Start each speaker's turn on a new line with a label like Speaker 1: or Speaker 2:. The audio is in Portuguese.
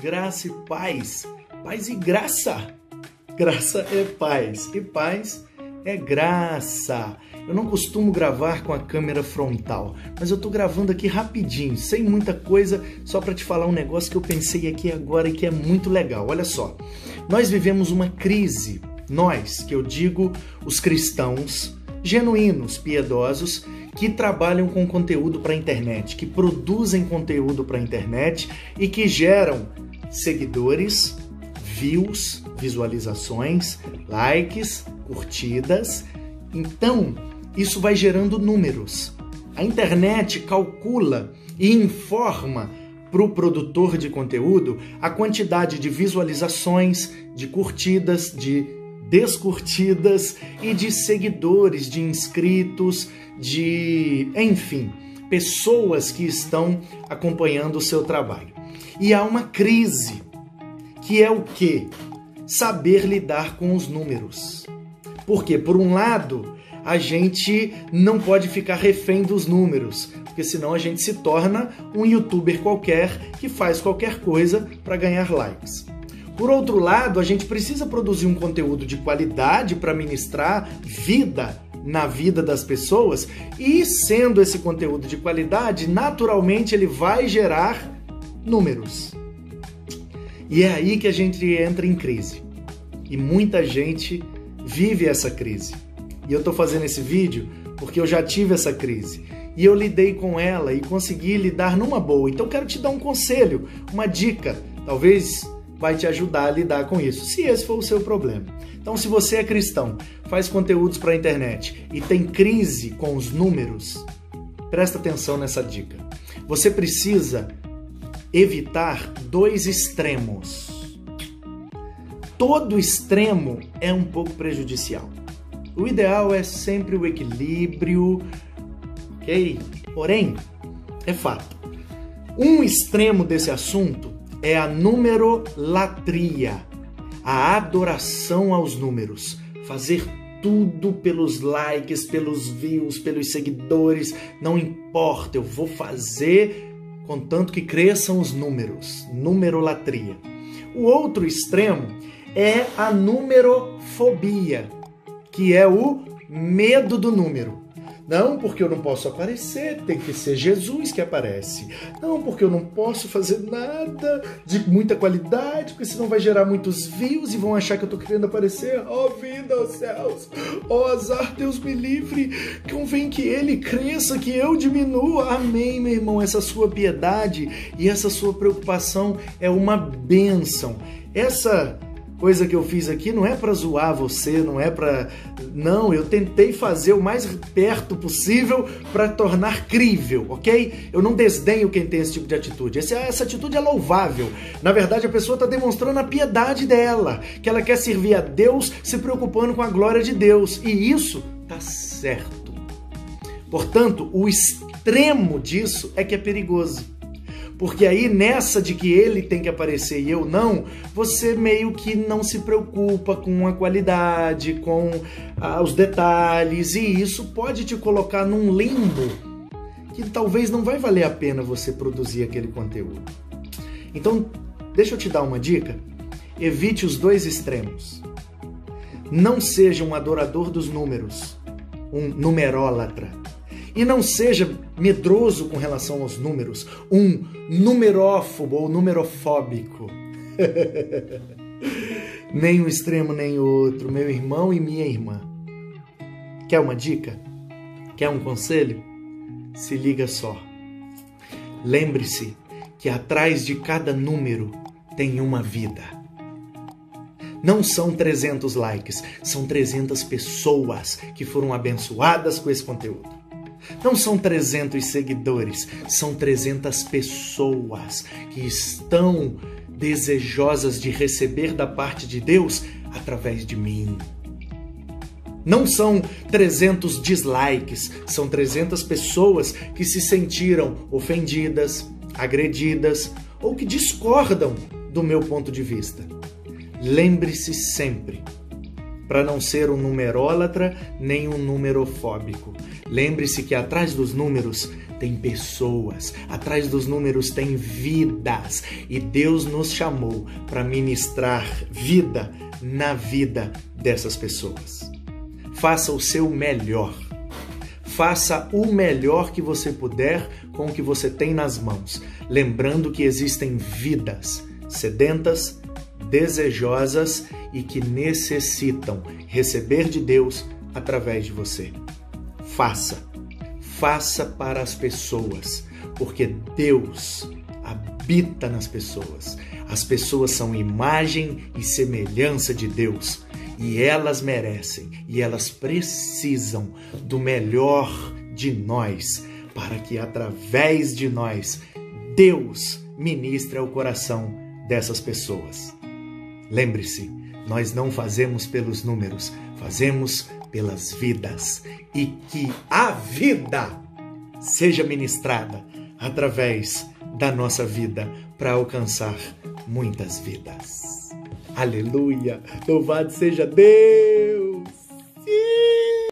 Speaker 1: graça e paz. Paz e graça. Graça é paz e paz é graça. Eu não costumo gravar com a câmera frontal, mas eu tô gravando aqui rapidinho, sem muita coisa, só para te falar um negócio que eu pensei aqui agora e que é muito legal. Olha só. Nós vivemos uma crise. Nós, que eu digo os cristãos genuínos, piedosos, que trabalham com conteúdo para a internet, que produzem conteúdo para a internet e que geram seguidores, views, visualizações, likes, curtidas. Então, isso vai gerando números. A internet calcula e informa para o produtor de conteúdo a quantidade de visualizações, de curtidas, de descurtidas e de seguidores, de inscritos, de, enfim, pessoas que estão acompanhando o seu trabalho. E há uma crise, que é o que? Saber lidar com os números. Porque, por um lado, a gente não pode ficar refém dos números, porque senão a gente se torna um youtuber qualquer que faz qualquer coisa para ganhar likes. Por outro lado, a gente precisa produzir um conteúdo de qualidade para ministrar vida na vida das pessoas e sendo esse conteúdo de qualidade, naturalmente ele vai gerar números. E é aí que a gente entra em crise. E muita gente vive essa crise. E eu estou fazendo esse vídeo porque eu já tive essa crise. E eu lidei com ela e consegui lidar numa boa. Então quero te dar um conselho, uma dica. Talvez vai te ajudar a lidar com isso, se esse for o seu problema. Então, se você é cristão, faz conteúdos para a internet e tem crise com os números, presta atenção nessa dica. Você precisa evitar dois extremos. Todo extremo é um pouco prejudicial. O ideal é sempre o equilíbrio, ok? Porém, é fato. Um extremo desse assunto é a numerolatria, a adoração aos números, fazer tudo pelos likes, pelos views, pelos seguidores, não importa, eu vou fazer contanto que cresçam os números, numerolatria. O outro extremo é a numerofobia, que é o medo do número. Não porque eu não posso aparecer, tem que ser Jesus que aparece. Não porque eu não posso fazer nada de muita qualidade, porque senão vai gerar muitos views e vão achar que eu tô querendo aparecer. Oh, vida, ó oh, céus, oh, azar, Deus me livre. Convém que ele cresça, que eu diminua. Amém, meu irmão. Essa sua piedade e essa sua preocupação é uma bênção. Essa coisa que eu fiz aqui não é para zoar você, não é para não, eu tentei fazer o mais perto possível para tornar crível, OK? Eu não desdenho quem tem esse tipo de atitude. Essa, essa atitude é louvável. Na verdade, a pessoa está demonstrando a piedade dela, que ela quer servir a Deus se preocupando com a glória de Deus, e isso tá certo. Portanto, o extremo disso é que é perigoso. Porque aí nessa de que ele tem que aparecer e eu não, você meio que não se preocupa com a qualidade, com ah, os detalhes, e isso pode te colocar num limbo que talvez não vai valer a pena você produzir aquele conteúdo. Então, deixa eu te dar uma dica. Evite os dois extremos. Não seja um adorador dos números, um numerólatra e não seja medroso com relação aos números, um numerófobo ou numerofóbico. nem um extremo nem outro, meu irmão e minha irmã. Quer uma dica? Quer um conselho? Se liga só. Lembre-se que atrás de cada número tem uma vida. Não são 300 likes, são 300 pessoas que foram abençoadas com esse conteúdo. Não são 300 seguidores, são 300 pessoas que estão desejosas de receber da parte de Deus através de mim. Não são 300 dislikes, são 300 pessoas que se sentiram ofendidas, agredidas ou que discordam do meu ponto de vista. Lembre-se sempre para não ser um numerólatra nem um numerofóbico. Lembre-se que atrás dos números tem pessoas, atrás dos números tem vidas. E Deus nos chamou para ministrar vida na vida dessas pessoas. Faça o seu melhor. Faça o melhor que você puder com o que você tem nas mãos, lembrando que existem vidas sedentas, desejosas e que necessitam receber de Deus através de você. Faça, faça para as pessoas, porque Deus habita nas pessoas. As pessoas são imagem e semelhança de Deus e elas merecem e elas precisam do melhor de nós para que através de nós Deus ministre ao coração dessas pessoas. Lembre-se, nós não fazemos pelos números, fazemos pelas vidas e que a vida seja ministrada através da nossa vida para alcançar muitas vidas. Aleluia! Louvado seja Deus!